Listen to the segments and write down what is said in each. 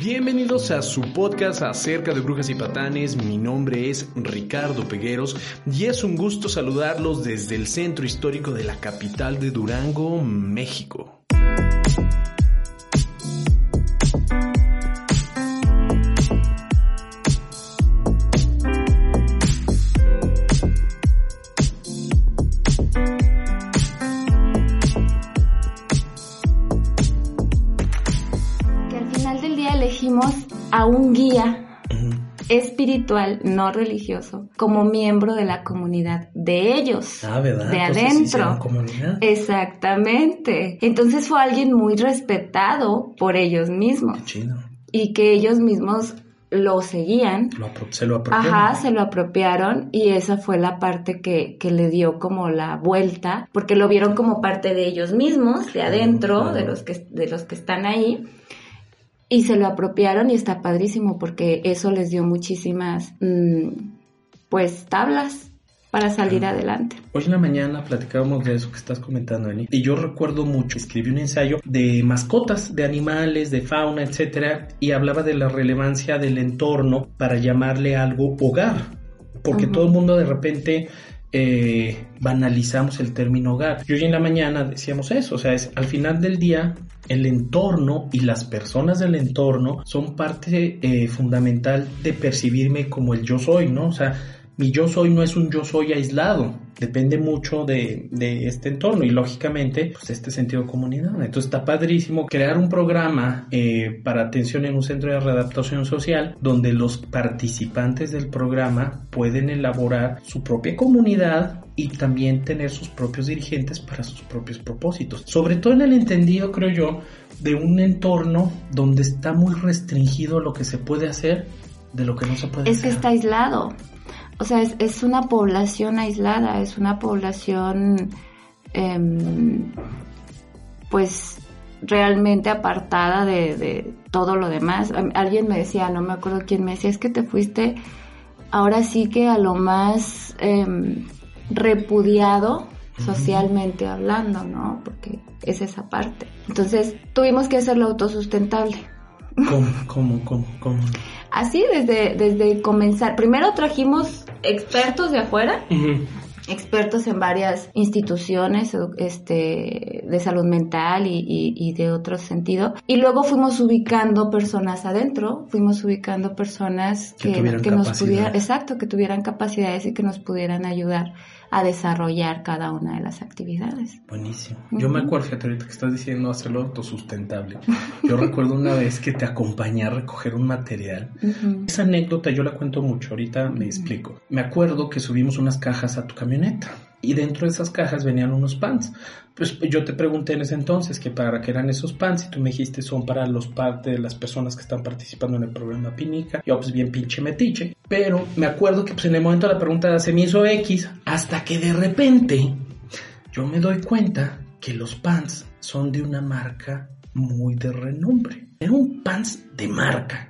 Bienvenidos a su podcast acerca de brujas y patanes. Mi nombre es Ricardo Pegueros y es un gusto saludarlos desde el centro histórico de la capital de Durango, México. Espiritual, no religioso, como miembro de la comunidad de ellos. Ah, ¿verdad? De adentro. comunidad. Exactamente. Entonces fue alguien muy respetado por ellos mismos Qué chido. y que ellos mismos lo seguían. Lo se lo apropiaron. Ajá, se lo apropiaron y esa fue la parte que, que le dio como la vuelta, porque lo vieron como parte de ellos mismos, de adentro, claro. de los que de los que están ahí, y se lo apropiaron y está padrísimo porque eso les dio muchísimas, mm, pues, tablas para salir adelante. Hoy en la mañana platicábamos de eso que estás comentando, Ani. Y yo recuerdo mucho, escribí un ensayo de mascotas, de animales, de fauna, etcétera, y hablaba de la relevancia del entorno para llamarle algo hogar. Porque todo el mundo de repente eh, banalizamos el término hogar. Y hoy en la mañana decíamos eso, o sea, es al final del día el entorno y las personas del entorno son parte eh, fundamental de percibirme como el yo soy, ¿no? O sea, mi yo soy no es un yo soy aislado, depende mucho de, de este entorno y lógicamente pues este sentido de comunidad. Entonces está padrísimo crear un programa eh, para atención en un centro de readaptación social donde los participantes del programa pueden elaborar su propia comunidad y también tener sus propios dirigentes para sus propios propósitos. Sobre todo en el entendido, creo yo, de un entorno donde está muy restringido lo que se puede hacer de lo que no se puede Es que hacer. está aislado. O sea, es, es una población aislada, es una población, em, pues, realmente apartada de, de todo lo demás. Alguien me decía, no me acuerdo quién me decía, es que te fuiste ahora sí que a lo más em, repudiado socialmente hablando, ¿no? Porque es esa parte. Entonces, tuvimos que hacerlo autosustentable. ¿Cómo, cómo, cómo, cómo? Así desde, desde comenzar. Primero trajimos expertos de afuera, expertos en varias instituciones este, de salud mental y, y- y de otro sentido. Y luego fuimos ubicando personas adentro, fuimos ubicando personas Que que, que nos pudieran, exacto, que tuvieran capacidades y que nos pudieran ayudar a desarrollar cada una de las actividades. Buenísimo. Yo me acuerdo, fíjate, ahorita que estás diciendo hacerlo autosustentable. Yo recuerdo una vez que te acompañé a recoger un material. Esa anécdota yo la cuento mucho, ahorita me explico. Me acuerdo que subimos unas cajas a tu camioneta y dentro de esas cajas venían unos pants. Pues yo te pregunté en ese entonces que para qué eran esos pants y tú me dijiste son para los parte de las personas que están participando en el programa Pinica. Yo pues bien pinche metiche. Pero me acuerdo que pues en el momento de la pregunta se me hizo X hasta que de repente yo me doy cuenta que los pants son de una marca muy de renombre. Era un pants de marca.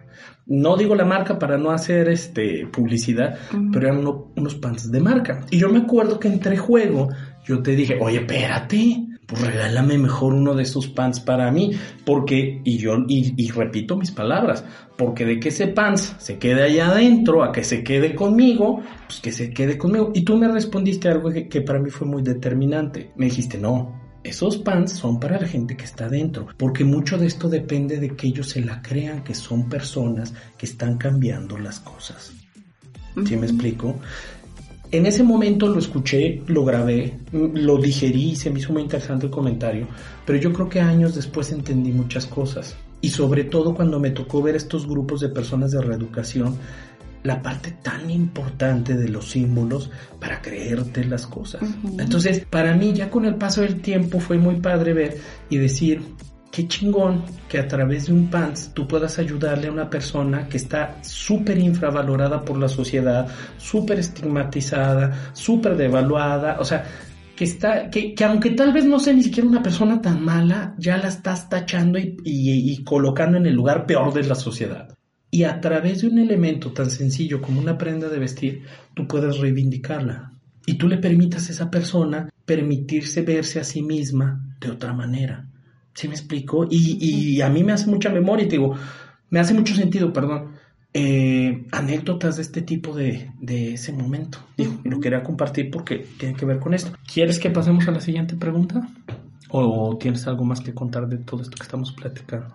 No digo la marca para no hacer este publicidad, pero eran uno- unos pants de marca. Y yo me acuerdo que entre juego yo te dije, oye, espérate, pues regálame mejor uno de esos pants para mí, porque, y yo, y, y repito mis palabras, porque de que ese pants se quede allá adentro, a que se quede conmigo, pues que se quede conmigo. Y tú me respondiste algo que, que para mí fue muy determinante. Me dijiste, no, esos pants son para la gente que está adentro, porque mucho de esto depende de que ellos se la crean, que son personas que están cambiando las cosas. ¿Sí me explico? En ese momento lo escuché, lo grabé, lo digerí, se me hizo muy interesante el comentario, pero yo creo que años después entendí muchas cosas. Y sobre todo cuando me tocó ver estos grupos de personas de reeducación, la parte tan importante de los símbolos para creerte las cosas. Entonces, para mí ya con el paso del tiempo fue muy padre ver y decir, qué chingón que a través de un PANS tú puedas ayudarle a una persona que está súper infravalorada por la sociedad, súper estigmatizada, súper devaluada, o sea, que está, que, aunque tal vez no sea ni siquiera una persona tan mala, ya la estás tachando y, y colocando en el lugar peor de la sociedad. Y a través de un elemento tan sencillo como una prenda de vestir, tú puedes reivindicarla. Y tú le permitas a esa persona permitirse verse a sí misma de otra manera. ¿Sí me explico? Y, a mí me hace mucha memoria, y te digo, me hace mucho sentido, perdón, eh, anécdotas de este tipo de, ese momento. Digo, lo quería compartir porque tiene que ver con esto. ¿Quieres que pasemos a la siguiente pregunta? ¿O tienes algo más que contar de todo esto que estamos platicando?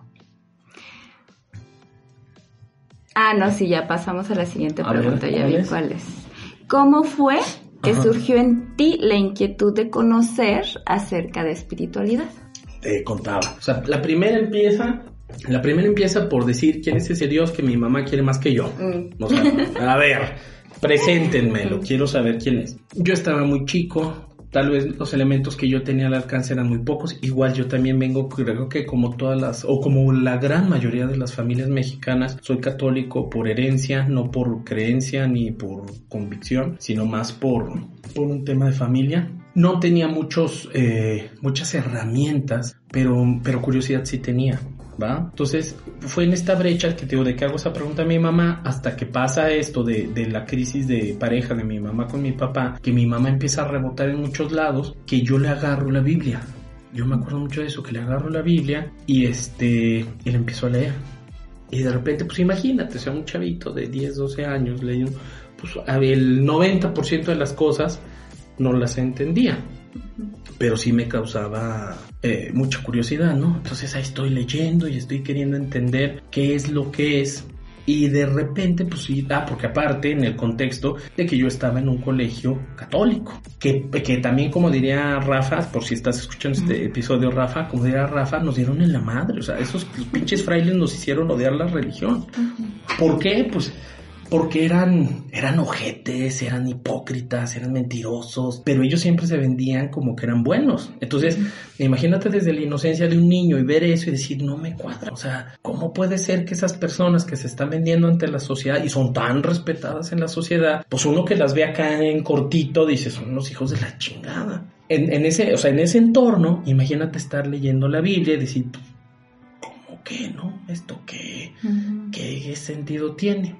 Ah, no, sí, ya pasamos a la siguiente pregunta, ya vi cuál es. ¿Cómo fue que surgió en ti la inquietud de conocer acerca de espiritualidad? te contaba. O sea, la primera empieza la primera empieza por decir quién es ese Dios que mi mamá quiere más que yo. Mm. O sea, a ver, preséntenmelo, quiero saber quién es. Yo estaba muy chico, tal vez los elementos que yo tenía al alcance eran muy pocos. Igual yo también vengo, creo que como todas las, o como la gran mayoría de las familias mexicanas, soy católico por herencia, no por creencia ni por convicción, sino más por, por un tema de familia no tenía muchos, eh, muchas herramientas, pero, pero curiosidad sí tenía. Entonces fue en esta brecha que te digo de que hago esa pregunta a mi mamá hasta que pasa esto de, de, la crisis de pareja de mi mamá con mi papá, que mi mamá empieza a rebotar en muchos lados, que yo le agarro la Biblia. Yo me acuerdo mucho de eso, que le agarro la Biblia y este, y le empiezo a leer. Y de repente, pues imagínate, sea, un chavito de 10, 12 años leyendo, pues el 90% de las cosas no las entendía, pero sí me causaba eh, mucha curiosidad, ¿no? Entonces ahí estoy leyendo y estoy queriendo entender qué es lo que es. Y de repente, pues sí, ah, porque aparte en el contexto de que yo estaba en un colegio católico, que, que también como diría Rafa, por si estás escuchando este episodio Rafa, como diría Rafa, nos dieron en la madre, o sea, esos pinches frailes nos hicieron odiar la religión. ¿Por qué? Pues porque eran, eran ojetes, eran hipócritas, eran mentirosos, pero ellos siempre se vendían como que eran buenos. Entonces, imagínate desde la inocencia de un niño y ver eso y decir, no me cuadra. O sea, ¿cómo puede ser que esas personas que se están vendiendo ante la sociedad y son tan respetadas en la sociedad, pues uno que las ve acá en cortito dice, son los hijos de la chingada. En, ese, o sea, en ese entorno, imagínate estar leyendo la Biblia y decir, ¿cómo que no? ¿Esto qué, qué sentido tiene?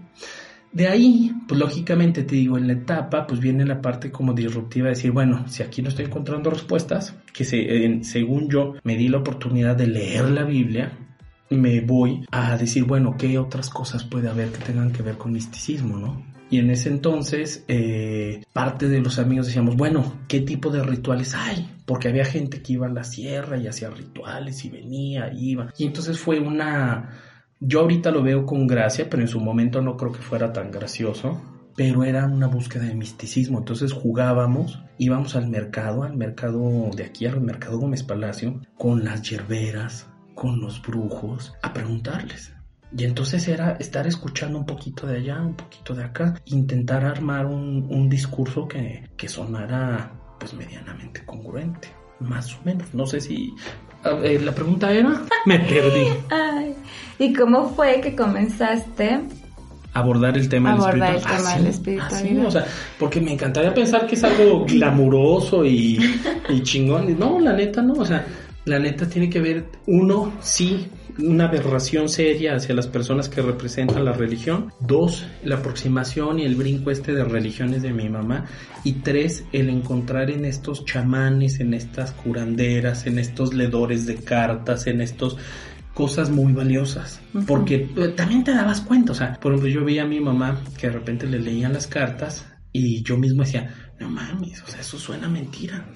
De ahí, pues lógicamente te digo, en la etapa, pues viene la parte como disruptiva de decir, bueno, si aquí no estoy encontrando respuestas, que se, según yo me di la oportunidad de leer la Biblia, me voy a decir, bueno, ¿qué otras cosas puede haber que tengan que ver con misticismo, no? Y en ese entonces, eh, parte de los amigos decíamos, bueno, ¿qué tipo de rituales hay? Porque había gente que iba a la sierra y hacía rituales y venía, iba. Y entonces fue una yo ahorita lo veo con gracia, pero en su momento no creo que fuera tan gracioso. Pero era una búsqueda de misticismo. Entonces jugábamos, íbamos al mercado, al mercado de aquí, al mercado Gómez Palacio, con las yerberas, con los brujos, a preguntarles. Y entonces era estar escuchando un poquito de allá, un poquito de acá, intentar armar un, discurso que, que sonara pues medianamente congruente, más o menos. No sé si eh, la pregunta era, me perdí. ¿Y cómo fue que comenzaste abordar el tema, abordar el tema de la espiritualidad. o sea, porque me encantaría pensar que es algo glamuroso y, y chingón. No, la neta no, o sea, la neta tiene que ver, uno, sí, una aberración seria hacia las personas que representan la religión. Dos, la aproximación y el brinco este de religiones de mi mamá. Y tres, el encontrar en estos chamanes, en estas curanderas, en estos ledores de cartas, en estos cosas muy valiosas. Porque eh, también te dabas cuenta, o sea, por ejemplo, yo veía a mi mamá que de repente le leían las cartas y yo mismo decía, no mames, o sea, eso suena mentira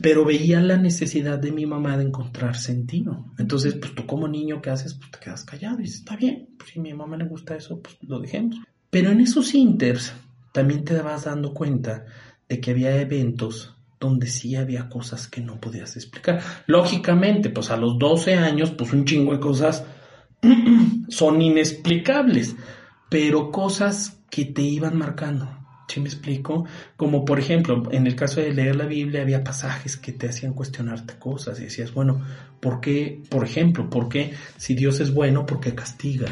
pero veía la necesidad de mi mamá de encontrar sentido. Entonces, pues tú como niño, ¿qué haces? Pues te quedas callado y dices, está bien, pues si a mi mamá le gusta eso, pues lo dejemos. Pero en esos inters, también te vas dando cuenta de que había eventos donde sí había cosas que no podías explicar. Lógicamente, pues a los 12 años, pues un chingo de cosas son inexplicables, pero cosas que te iban marcando. ¿Sí me explico? Como por ejemplo, en el caso de leer la Biblia había pasajes que te hacían cuestionarte cosas y decías, bueno, ¿por qué, por ejemplo, por qué si Dios es bueno, por qué castiga?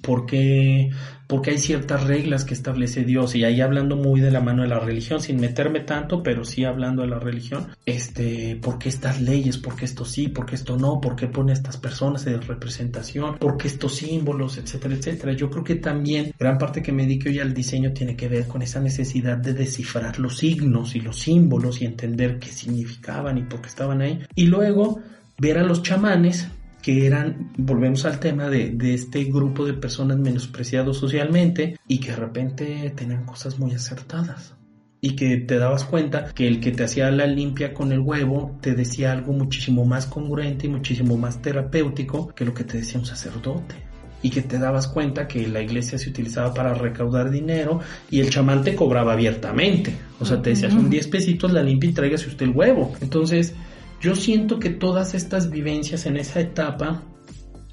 Porque, porque hay ciertas reglas que establece Dios y ahí hablando muy de la mano de la religión, sin meterme tanto, pero sí hablando de la religión, este, por qué estas leyes, por qué esto sí, por qué esto no, por qué pone estas personas de representación, por qué estos símbolos, etcétera, etcétera. Yo creo que también gran parte que me dedique hoy al diseño tiene que ver con esa necesidad de descifrar los signos y los símbolos y entender qué significaban y por qué estaban ahí. Y luego ver a los chamanes que eran, volvemos al tema de, de, este grupo de personas menospreciados socialmente y que de repente tenían cosas muy acertadas. Y que te dabas cuenta que el que te hacía la limpia con el huevo te decía algo muchísimo más congruente y muchísimo más terapéutico que lo que te decía un sacerdote y que te dabas cuenta que la iglesia se utilizaba para recaudar dinero y el chamán te cobraba abiertamente. O sea, te decía, son 10 pesitos la limpia y tráigase usted el huevo. Entonces, yo siento que todas estas vivencias en esa etapa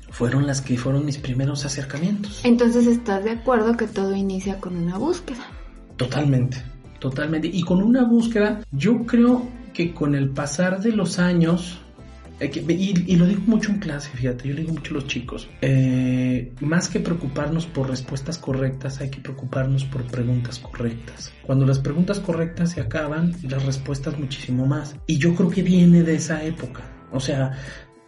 fueron las que fueron mis primeros acercamientos. Entonces, ¿estás de acuerdo que todo inicia con una búsqueda? Totalmente, totalmente. Y con una búsqueda, yo creo que con el pasar de los años, y, lo digo mucho en clase, fíjate, yo le digo mucho a los chicos, eh, más que preocuparnos por respuestas correctas, hay que preocuparnos por preguntas correctas. Cuando las preguntas correctas se acaban, las respuestas muchísimo más. Y yo creo que viene de esa época. O sea,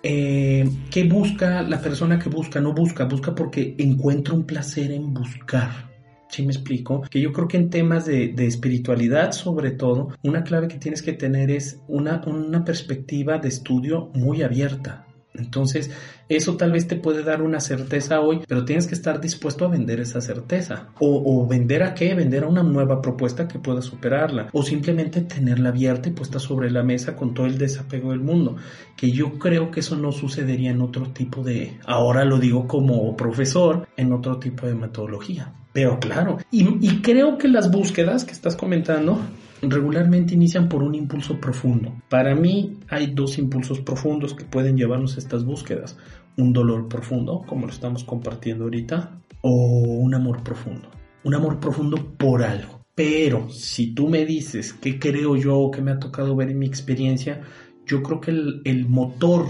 eh, ¿qué busca la persona que busca? No busca, busca porque encuentra un placer en buscar. ¿Sí me explico? Que yo creo que en temas de, espiritualidad, sobre todo, una clave que tienes que tener es una, una perspectiva de estudio muy abierta. Entonces, eso tal vez te puede dar una certeza hoy, pero tienes que estar dispuesto a vender esa certeza. O, o, vender a qué? Vender a una nueva propuesta que pueda superarla. O simplemente tenerla abierta y puesta sobre la mesa con todo el desapego del mundo. Que yo creo que eso no sucedería en otro tipo de, ahora lo digo como profesor, en otro tipo de metodología. Pero claro, y, creo que las búsquedas que estás comentando regularmente inician por un impulso profundo. Para mí hay dos impulsos profundos que pueden llevarnos a estas búsquedas. Un dolor profundo, como lo estamos compartiendo ahorita, o un amor profundo. Un amor profundo por algo. Pero si tú me dices qué creo yo o qué me ha tocado ver en mi experiencia, yo creo que el, el motor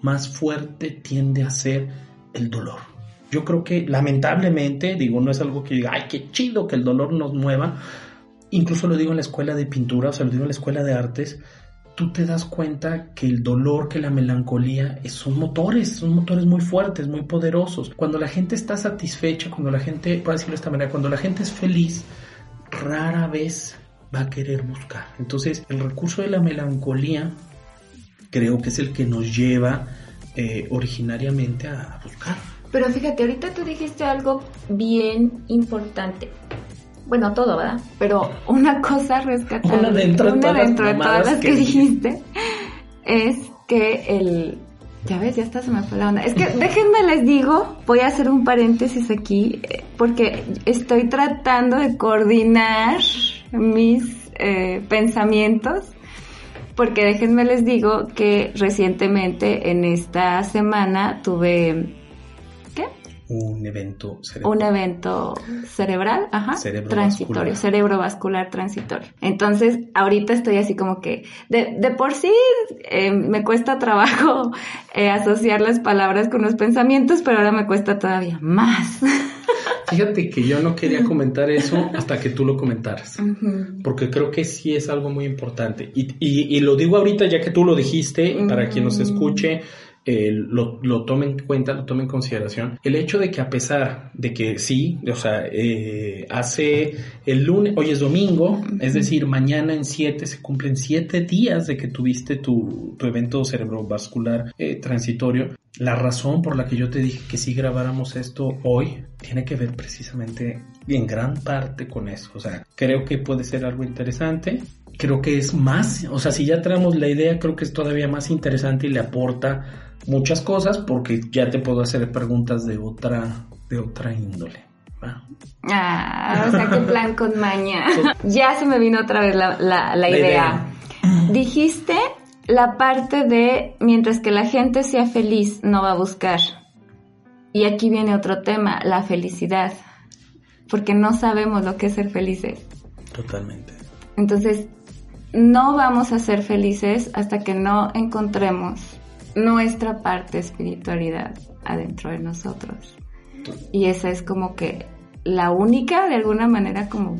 más fuerte tiende a ser el dolor yo creo que lamentablemente, digo, no es algo que diga, ay, qué chido que el dolor nos mueva. Incluso lo digo en la escuela de pintura, o sea, lo digo en la escuela de artes, tú te das cuenta que el dolor, que la melancolía son motores, son motores muy fuertes, muy poderosos. Cuando la gente está satisfecha, cuando la gente, por decirlo de esta manera, cuando la gente es feliz, rara vez va a querer buscar. Entonces, el recurso de la melancolía creo que es el que nos lleva eh, originariamente a buscar. Pero fíjate, ahorita tú dijiste algo bien importante. Bueno, todo, ¿verdad? Pero una cosa rescatable, una dentro, de, todas, las que, dijiste, es que el... Ya ves, ya está, se me fue la onda. Es que déjenme les digo, voy a hacer un paréntesis aquí, eh, porque estoy tratando de coordinar mis eh, pensamientos porque déjenme les digo que recientemente en esta semana tuve un evento cerebral. Un evento cerebral, ajá. transitorio, cerebrovascular transitorio. Entonces, ahorita estoy así como que, de, de por sí eh, me cuesta trabajo eh, asociar las palabras con los pensamientos, pero ahora me cuesta todavía más. Fíjate que yo no quería comentar eso hasta que tú lo comentaras, porque creo que sí es algo muy importante. Y, y, y, lo digo ahorita ya que tú lo dijiste, para quien nos escuche, eh, lo, lo tome en cuenta, lo tome en consideración. El hecho de que a pesar de que sí, o sea, eh, hace el lunes, hoy es domingo, es decir, mañana en siete se cumplen siete días de que tuviste tu, tu evento cerebrovascular eh, transitorio. La razón por la que yo te dije que sí grabáramos esto hoy tiene que ver precisamente en gran parte con eso. O sea, creo que puede ser algo interesante creo que es más, o sea, si ya traemos la idea, creo que es todavía más interesante y le aporta muchas cosas porque ya te puedo hacer preguntas de otra, de otra índole. Ah, o sea, qué plan con maña. ya se me vino otra vez la, la, idea. Dijiste la parte de mientras que la gente sea feliz, no va a buscar. Y aquí viene otro tema, la felicidad. Porque no sabemos lo que es ser felices. Totalmente. Entonces, no vamos a ser felices hasta que no encontremos nuestra parte espiritualidad adentro de nosotros. Y esa es como que la única, de alguna manera, como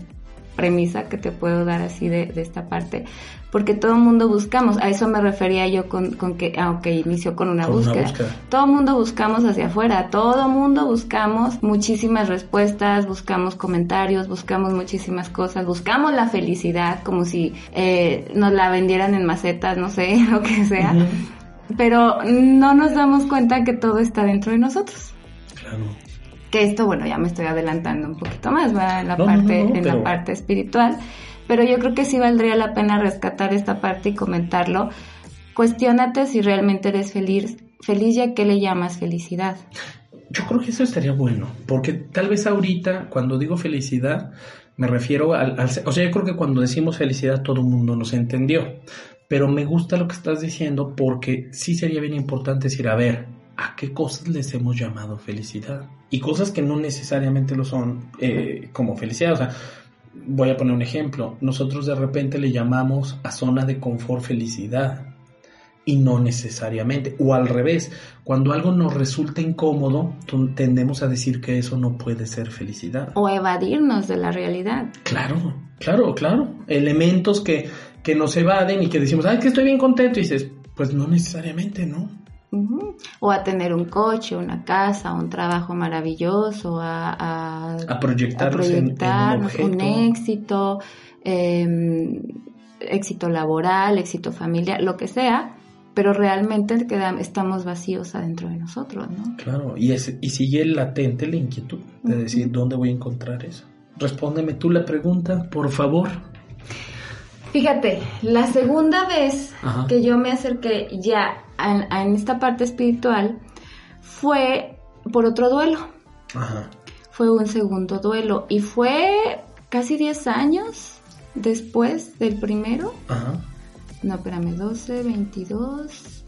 premisa que te puedo dar así de, esta parte, porque todo el mundo buscamos, a eso me refería yo con, que, aunque inició con una, búsqueda. todo el mundo buscamos hacia afuera, todo el mundo buscamos muchísimas respuestas, buscamos comentarios, buscamos muchísimas cosas, buscamos la felicidad como si eh, nos la vendieran en macetas, no sé, lo que sea, pero no nos damos cuenta que todo está dentro de nosotros. Claro que esto, bueno, ya me estoy adelantando un poquito más, va en la parte, en la parte espiritual, pero yo creo que sí valdría la pena rescatar esta parte y comentarlo. Cuestiónate si realmente eres feliz, feliz ya que le llamas felicidad. Yo creo que eso estaría bueno, porque tal vez ahorita cuando digo felicidad me refiero al, al o sea, yo creo que cuando decimos felicidad todo el mundo nos entendió, pero me gusta lo que estás diciendo porque sí sería bien importante decir, a ver, a qué cosas les hemos llamado felicidad y cosas que no necesariamente lo son eh, como felicidad. O sea, voy a poner un ejemplo. Nosotros de repente le llamamos a zona de confort felicidad y no necesariamente. O al revés, cuando algo nos resulta incómodo, tendemos a decir que eso no puede ser felicidad. O evadirnos de la realidad. Claro, claro, claro. Elementos que, que nos evaden y que decimos, ay, que estoy bien contento. Y dices, pues no necesariamente, ¿no? O a tener un coche, una casa, un trabajo maravilloso, a, a, proyectarnos, en, un, éxito, em, éxito laboral, éxito familiar, lo que sea, pero realmente estamos vacíos adentro de nosotros, ¿no? Claro, y, es, y sigue latente la inquietud de decir, ¿dónde voy a encontrar eso? Respóndeme tú la pregunta, por favor. Fíjate, la segunda vez que yo me acerqué ya en, esta parte espiritual fue por otro duelo. Fue un segundo duelo y fue casi 10 años después del primero. No, espérame, 12, 22.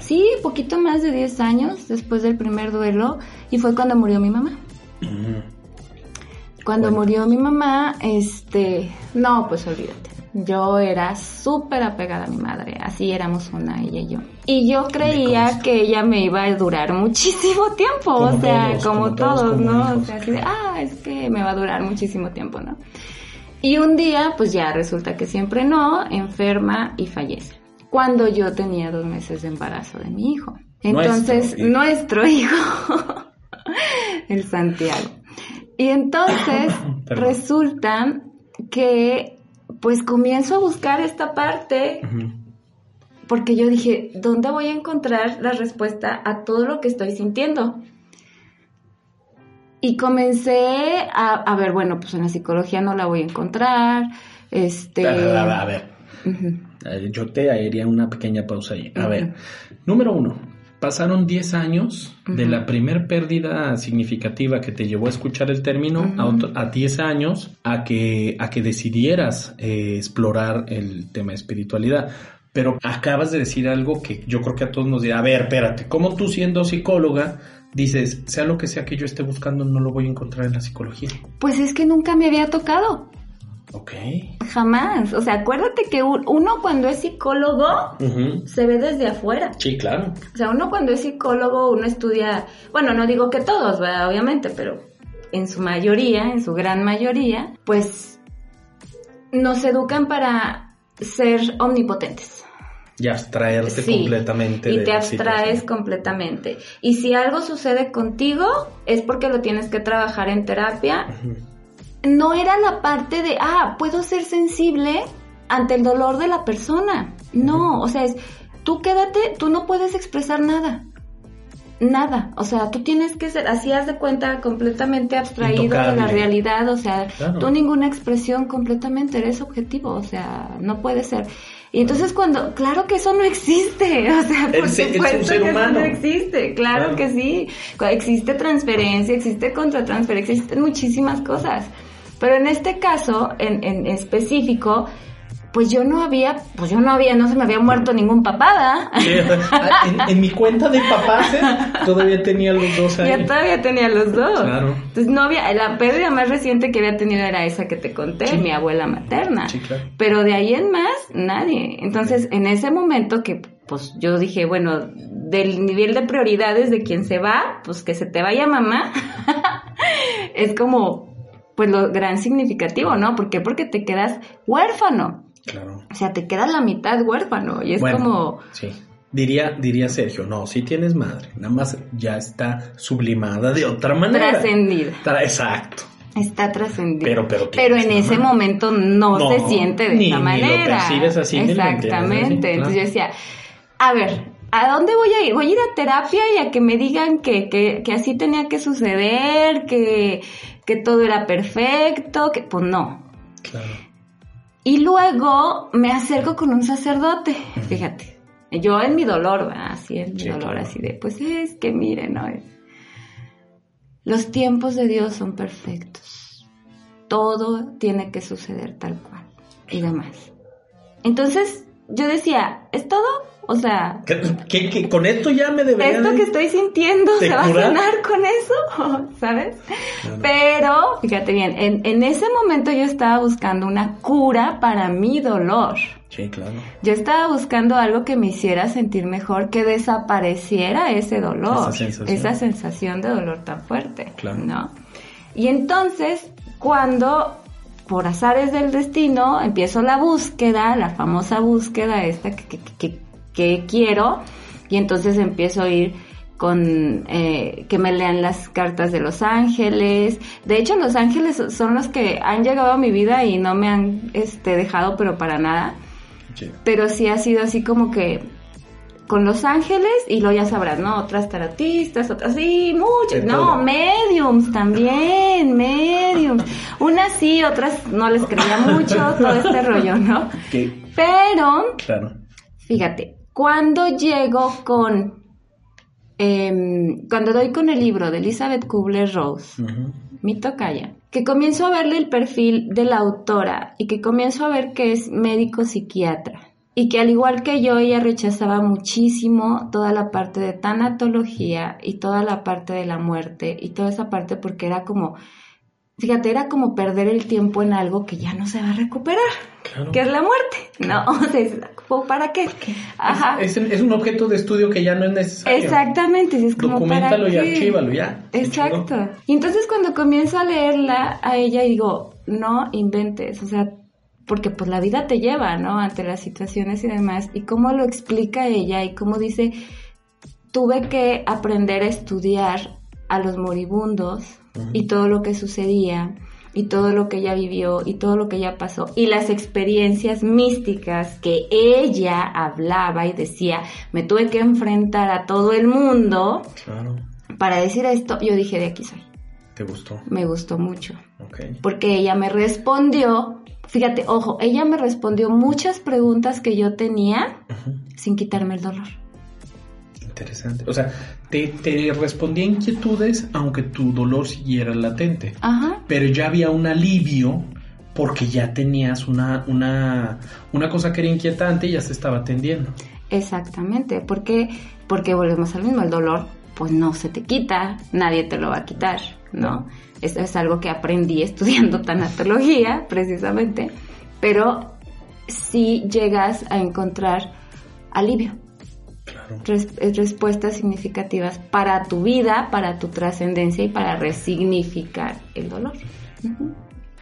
Sí, poquito más de 10 años después del primer duelo y fue cuando murió mi mamá. Cuando murió mi mamá, este, no, pues olvídate. Yo era súper apegada a mi madre, así éramos una, ella y yo. Y yo creía que ella me iba a durar muchísimo tiempo, o sea, como, todos, ¿no? O sea, así de, ah, es que me va a durar muchísimo tiempo, ¿no? Y un día, pues ya resulta que siempre no, enferma y fallece. Cuando yo tenía dos meses de embarazo de mi hijo. Entonces, nuestro hijo, el Santiago. Y entonces resulta que pues comienzo a buscar esta parte porque yo dije, ¿dónde voy a encontrar la respuesta a todo lo que estoy sintiendo? Y comencé a, ver, bueno, pues en la psicología no la voy a encontrar. Este... A ver, eh, yo te haría una pequeña pausa ahí. A ver, número uno, pasaron 10 años de la primer pérdida significativa que te llevó a escuchar el término a, 10 años a que, a que decidieras eh, explorar el tema de espiritualidad. Pero acabas de decir algo que yo creo que a todos nos dirá, a ver, espérate, ¿cómo tú siendo psicóloga dices, sea lo que sea que yo esté buscando, no lo voy a encontrar en la psicología? Pues es que nunca me había tocado. Ok. Jamás. O sea, acuérdate que uno cuando es psicólogo se ve desde afuera. Sí, claro. O sea, uno cuando es psicólogo, uno estudia, bueno, no digo que todos, obviamente, pero en su mayoría, en su gran mayoría, pues nos educan para ser omnipotentes. Y abstraerte completamente. Y te abstraes completamente. Y si algo sucede contigo, es porque lo tienes que trabajar en terapia no era la parte de, ah, puedo ser sensible ante el dolor de la persona. No, o sea, es, tú quédate, tú no puedes expresar nada. Nada, o sea, tú tienes que ser, así haz de cuenta, completamente abstraído de la realidad, o sea, tú ninguna expresión completamente eres objetivo, o sea, no puede ser. Y entonces cuando, claro que eso no existe, o sea, por El supuesto ser que eso humano. no existe, claro, Claro. que sí. Existe transferencia, existe contratransferencia, existen muchísimas cosas. Pero en este caso, en, en específico, pues yo no había, pues yo no había, no se me había muerto ningún papá, ¿verdad? En, en mi cuenta de papás ¿eh? todavía tenía los dos ahí. Ya todavía tenía los dos. Claro. Entonces no había, la pérdida más reciente que había tenido era esa que te conté, Sí. mi abuela materna. Sí, claro. Pero de ahí en más, nadie. Entonces, en ese momento que pues yo dije, bueno, del nivel de prioridades de quien se va, pues que se te vaya mamá, es como, pues lo gran significativo, ¿no? ¿Por qué? Porque te quedas huérfano. Claro. O sea, te quedas la mitad huérfano. Y es Bueno, como, Sí. Diría, diría Sergio, no, sí tienes madre, nada más ya está sublimada de otra manera. trascendida. Tra- Exacto. Está trascendido. Pero- pero Pero en ese mamá. momento no, No, se siente de ni- esa ni lo manera. así, ni lo entiendes Exactamente. así, claro. Entonces yo decía, a ver, ¿a dónde voy a ir? Voy a ir a terapia y a que me digan que, que, que así tenía que suceder, que, que todo era perfecto, que pues no. Claro. Y luego me acerco con un sacerdote, fíjate. Yo en mi dolor, ¿verdad? así en mi Sí, dolor, claro. así de, pues es que miren, ¿no? Los tiempos de Dios son perfectos. Todo tiene que suceder tal cual y demás. Entonces, yo decía, ¿es todo? O sea, ¿Qué, qué- qué- con esto ya me debería esto de- que estoy sintiendo ¿Te se va a sanar con eso, ¿sabes? Pero, fíjate bien, en, en ese momento yo estaba buscando una cura para mi dolor. Sí, claro. Yo estaba buscando algo que me hiciera sentir mejor, que desapareciera ese dolor, Esa sensación. esa sensación de dolor tan fuerte, Claro. ¿no? Y entonces, cuando por azares del destino empiezo la búsqueda, la famosa búsqueda esta que, que- que- que quiero, y entonces empiezo a ir con eh, que me lean las cartas de los ángeles. De hecho, los ángeles son los que han llegado a mi vida y no me han este, dejado, pero para nada Sí. pero sí ha sido así como que con Los Ángeles y luego ya sabrás, ¿no? Otras tarotistas, otras sí, muchas, De no, todo. mediums también, mediums. Unas sí, otras no les creía mucho, todo este rollo, ¿no? Pero, claro. fíjate, cuando llego con, em, cuando doy con el libro de Elizabeth Kubler-Ross, Ujú. mi tocaya, que comienzo a verle el perfil de la autora y que comienzo a ver que es médico psiquiatra y que al igual que yo ella rechazaba muchísimo toda la parte de tanatología y toda la parte de la muerte y toda esa parte porque era como fíjate era como perder el tiempo en algo que ya no se va a recuperar Claro. que es la muerte no o sea, es- ¿para qué? ajá Es, es un objeto de estudio que ya no es necesario. Exactamente, es como Documentalo para y qué? archívalo ya. Exacto. Y entonces cuando comienzo a leerla a ella digo, no inventes, o sea, porque pues la vida te lleva, ¿no? Ante las situaciones y demás. Y cómo lo explica ella y cómo dice, tuve que aprender a estudiar a los moribundos y todo lo que sucedía y todo lo que ella vivió y todo lo que ella pasó y las experiencias místicas que ella hablaba y decía, me tuve que enfrentar a todo el mundo Claro. para decir esto, yo dije, de aquí soy. ¿Te gustó? Me gustó mucho. Ok. Porque ella me respondió, fíjate, ojo, ella me respondió muchas preguntas que yo tenía sin quitarme el dolor. Interesante. O sea, te, te respondía inquietudes aunque tu dolor siguiera latente. Ajá. Pero ya había un alivio porque ya tenías una, una, una cosa que era inquietante y ya se estaba atendiendo. Exactamente, porque porque volvemos al mismo, el dolor pues no se te quita, nadie te lo va a quitar, ¿no? Eso es algo que aprendí estudiando tanatología, precisamente, pero sí llegas a encontrar alivio, Claro. res- eh, respuestas significativas para tu vida, para tu trascendencia y para resignificar el dolor.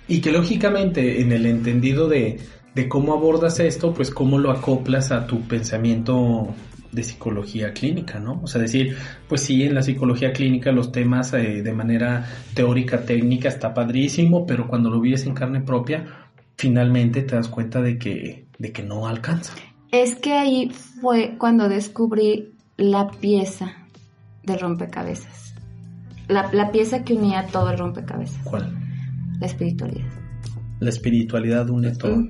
Y que lógicamente en el entendido de, de cómo abordas esto, pues cómo lo acoplas a tu pensamiento de psicología clínica, ¿no? O sea, decir, pues sí, en la psicología clínica los temas eh, de manera teórica, técnica, está padrísimo, pero cuando lo vives en carne propia, finalmente te das cuenta de que, de que no alcanza. Es que ahí fue cuando descubrí la pieza del rompecabezas. La, la pieza que unía todo el rompecabezas, ¿Cuál? la espiritualidad. La espiritualidad une todo.